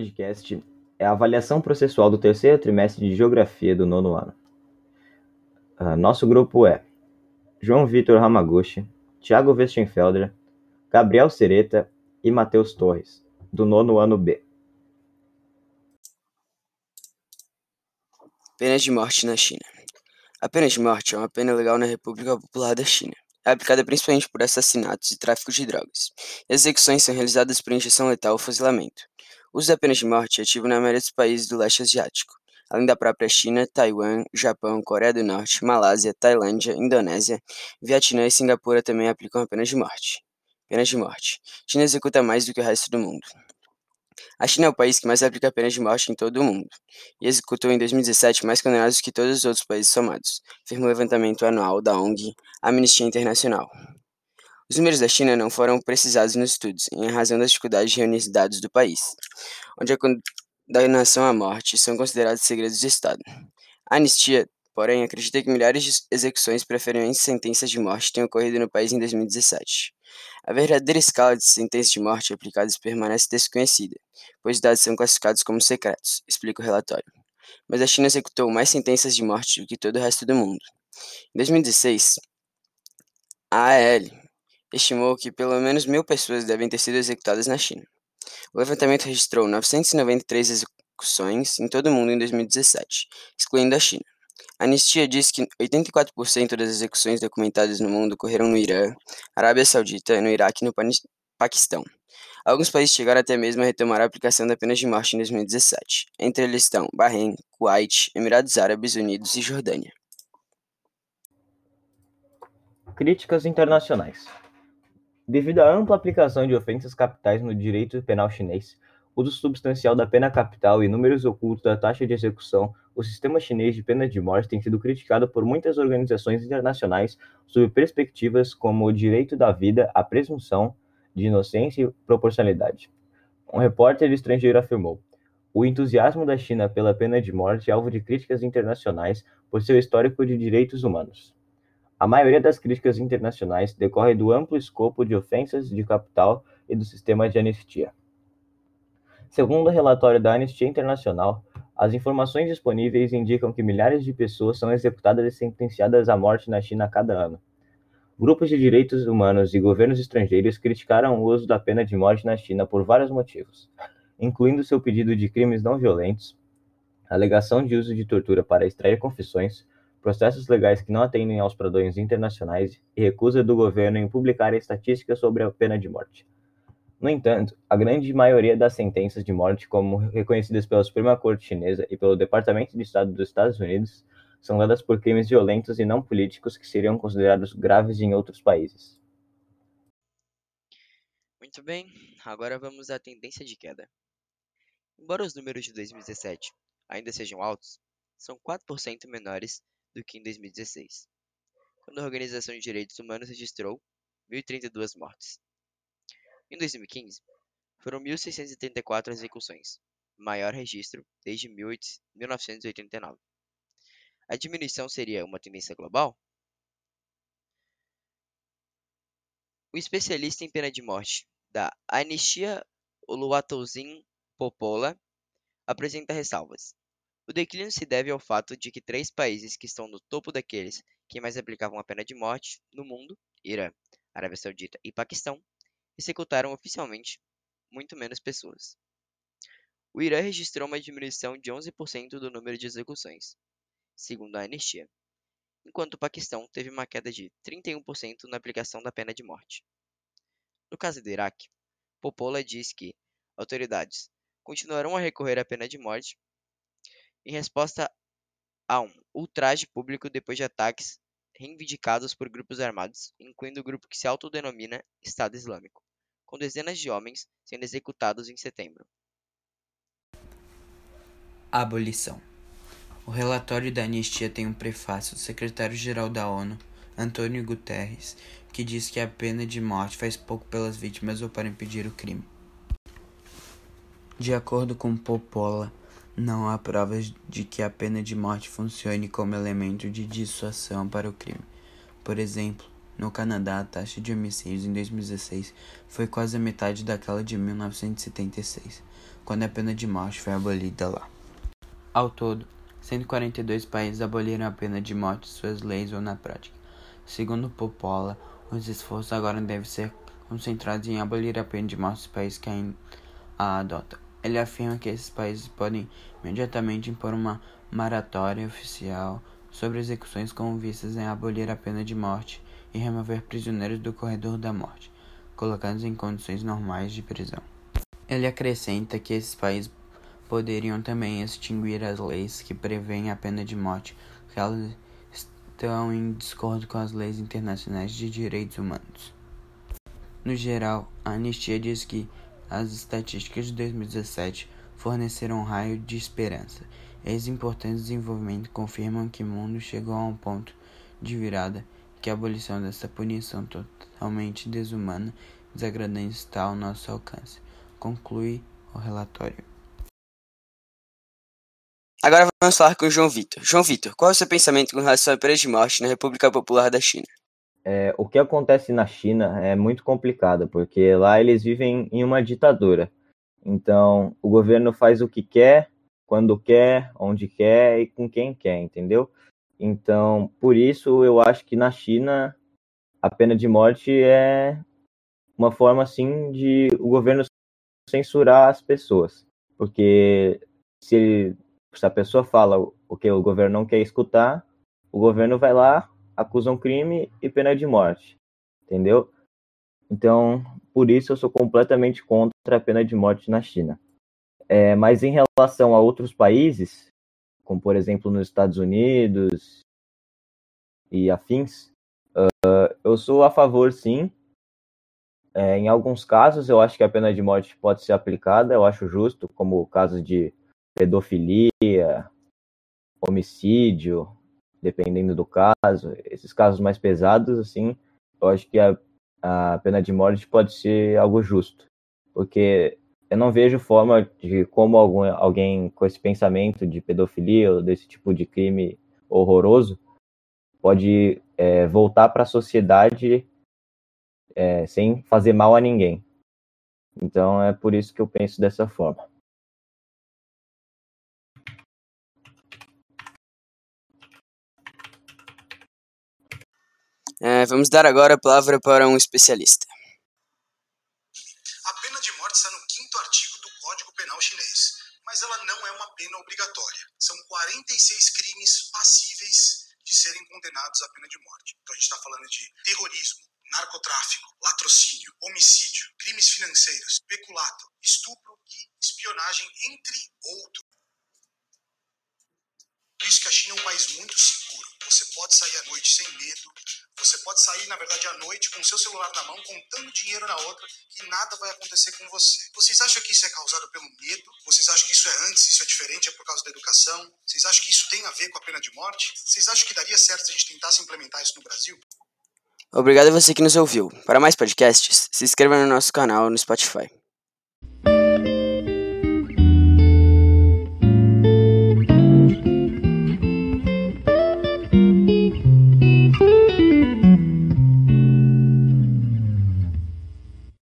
podcast é a avaliação processual do terceiro trimestre de Geografia do nono ano. Uh, nosso grupo é João Vitor Ramaguchi, Thiago Westenfelder, Gabriel Sereta e Matheus Torres, do nono ano B. Pena de morte na China. A pena de morte é uma pena legal na República Popular da China. É aplicada principalmente por assassinatos e tráfico de drogas. As execuções são realizadas por injeção letal ou fuzilamento. O uso da pena de morte é ativo na maioria dos países do leste asiático, além da própria China, Taiwan, Japão, Coreia do Norte, Malásia, Tailândia, Indonésia, Vietnã e Singapura também aplicam a pena de morte. Pena de morte. China executa mais do que o resto do mundo. A China é o país que mais aplica a pena de morte em todo o mundo, e executou em 2017 mais condenados que todos os outros países somados, afirma o levantamento anual da ONG Amnistia Internacional. Os números da China não foram precisados nos estudos, em razão das dificuldades de reunir dados do país, onde a condenação à morte são considerados segredos de Estado. A anistia, porém, acredita que milhares de execuções preferem sentenças de morte tenham ocorrido no país em 2017. A verdadeira escala de sentenças de morte aplicadas permanece desconhecida, pois os dados são classificados como secretos, explica o relatório. Mas a China executou mais sentenças de morte do que todo o resto do mundo. Em 2016, a AL, estimou que pelo menos mil pessoas devem ter sido executadas na China. O levantamento registrou 993 execuções em todo o mundo em 2017, excluindo a China. A anistia diz que 84% das execuções documentadas no mundo ocorreram no Irã, Arábia Saudita, no Iraque e no Paquistão. Alguns países chegaram até mesmo a retomar a aplicação da pena de morte em 2017. Entre eles estão Bahrein, Kuwait, Emirados Árabes Unidos e Jordânia. Críticas internacionais. Devido à ampla aplicação de ofensas capitais no direito penal chinês, uso substancial da pena capital e números ocultos da taxa de execução, o sistema chinês de pena de morte tem sido criticado por muitas organizações internacionais sob perspectivas como o direito da vida, a presunção de inocência e proporcionalidade. Um repórter estrangeiro afirmou: o entusiasmo da China pela pena de morte é alvo de críticas internacionais por seu histórico de direitos humanos. A maioria das críticas internacionais decorre do amplo escopo de ofensas de capital e do sistema de anistia. Segundo o relatório da Anistia Internacional, as informações disponíveis indicam que milhares de pessoas são executadas e sentenciadas à morte na China cada ano. Grupos de direitos humanos e governos estrangeiros criticaram o uso da pena de morte na China por vários motivos, incluindo seu pedido de crimes não violentos, alegação de uso de tortura para extrair confissões, processos legais que não atendem aos padrões internacionais e recusa do governo em publicar estatísticas sobre a pena de morte. No entanto, a grande maioria das sentenças de morte, como reconhecidas pela Suprema Corte Chinesa e pelo Departamento de Estado dos Estados Unidos, são dadas por crimes violentos e não políticos que seriam considerados graves em outros países. Muito bem, agora vamos à tendência de queda. Embora os números de 2017 ainda sejam altos, são 4% menores do que em 2016, quando a Organização de Direitos Humanos registrou 1.032 mortes. Em 2015, foram 1.634 execuções, maior registro desde 1989. A diminuição seria uma tendência global? O especialista em pena de morte da Anistia Oluwatosin Popola apresenta ressalvas. O declínio se deve ao fato de que três países que estão no topo daqueles que mais aplicavam a pena de morte no mundo, Irã, Arábia Saudita e Paquistão, executaram oficialmente muito menos pessoas. O Irã registrou uma diminuição de 11% do número de execuções, segundo a anistia, enquanto o Paquistão teve uma queda de 31% na aplicação da pena de morte. No caso do Iraque, Popola diz que autoridades continuarão a recorrer à pena de morte em resposta a um ultraje público depois de ataques reivindicados por grupos armados, incluindo o grupo que se autodenomina Estado Islâmico, com dezenas de homens sendo executados em setembro. Abolição. O relatório da anistia tem um prefácio do secretário-geral da ONU, Antônio Guterres, que diz que a pena de morte faz pouco pelas vítimas ou para impedir o crime. De acordo com Popola, não há provas de que a pena de morte funcione como elemento de dissuasão para o crime. Por exemplo, no Canadá, a taxa de homicídios em 2016 foi quase a metade daquela de 1976, quando a pena de morte foi abolida lá. Ao todo, 142 países aboliram a pena de morte em suas leis ou na prática. Segundo Popola, os esforços agora devem ser concentrados em abolir a pena de morte nos países que ainda a adotam. Ele afirma que esses países podem imediatamente impor uma moratória oficial sobre execuções com vistas em abolir a pena de morte e remover prisioneiros do corredor da morte, colocando-os em condições normais de prisão. Ele acrescenta que esses países poderiam também extinguir as leis que prevêem a pena de morte, que elas estão em discordo com as leis internacionais de direitos humanos. No geral, a anistia diz que as estatísticas de 2017 forneceram um raio de esperança. Esses importantes desenvolvimentos confirmam que o mundo chegou a um ponto de virada que a abolição dessa punição totalmente desumana e desagradante está ao nosso alcance. Conclui o relatório. Agora vamos falar com o João Vitor. João Vitor, qual é o seu pensamento com relação à pena de morte na República Popular da China? É, o que acontece na China é muito complicado, porque lá eles vivem em uma ditadura. Então, o governo faz o que quer, quando quer, onde quer e com quem quer, entendeu? Então, por isso eu acho que na China a pena de morte é uma forma assim de o governo censurar as pessoas, porque se, se a pessoa fala o que o governo não quer escutar, o governo vai lá, acusa um crime e pena de morte, entendeu? Então, por isso eu sou completamente contra a pena de morte na China. É, mas em relação a outros países, como por exemplo nos Estados Unidos e afins, uh, eu sou a favor sim. É, em alguns casos eu acho que a pena de morte pode ser aplicada, eu acho justo, como casos de pedofilia, homicídio, dependendo do caso. Esses casos mais pesados, assim, eu acho que a, a pena de morte pode ser algo justo, porque eu não vejo forma de como algum, alguém com esse pensamento de pedofilia ou desse tipo de crime horroroso pode é, voltar para a sociedade é, sem fazer mal a ninguém. Então é por isso que eu penso dessa forma. É, vamos dar agora a palavra para um especialista. A pena de morte está no quinto artigo do Código Penal chinês, mas ela não é uma pena obrigatória. São 46 crimes passíveis de serem condenados à pena de morte. Então a gente está falando de terrorismo, narcotráfico, latrocínio, homicídio, crimes financeiros, peculato, estupro e espionagem, entre outros. Por isso que a China é um país muito seguro. Você pode sair à noite sem medo, você pode sair, na verdade, à noite com seu celular na mão, contando dinheiro na outra, e nada vai acontecer com você. Vocês acham que isso é causado pelo medo? Vocês acham que isso é antes, isso é diferente, é por causa da educação? Vocês acham que isso tem a ver com a pena de morte? Vocês acham que daria certo se a gente tentasse implementar isso no Brasil? Obrigado a você que nos ouviu. Para mais podcasts, se inscreva no nosso canal no Spotify.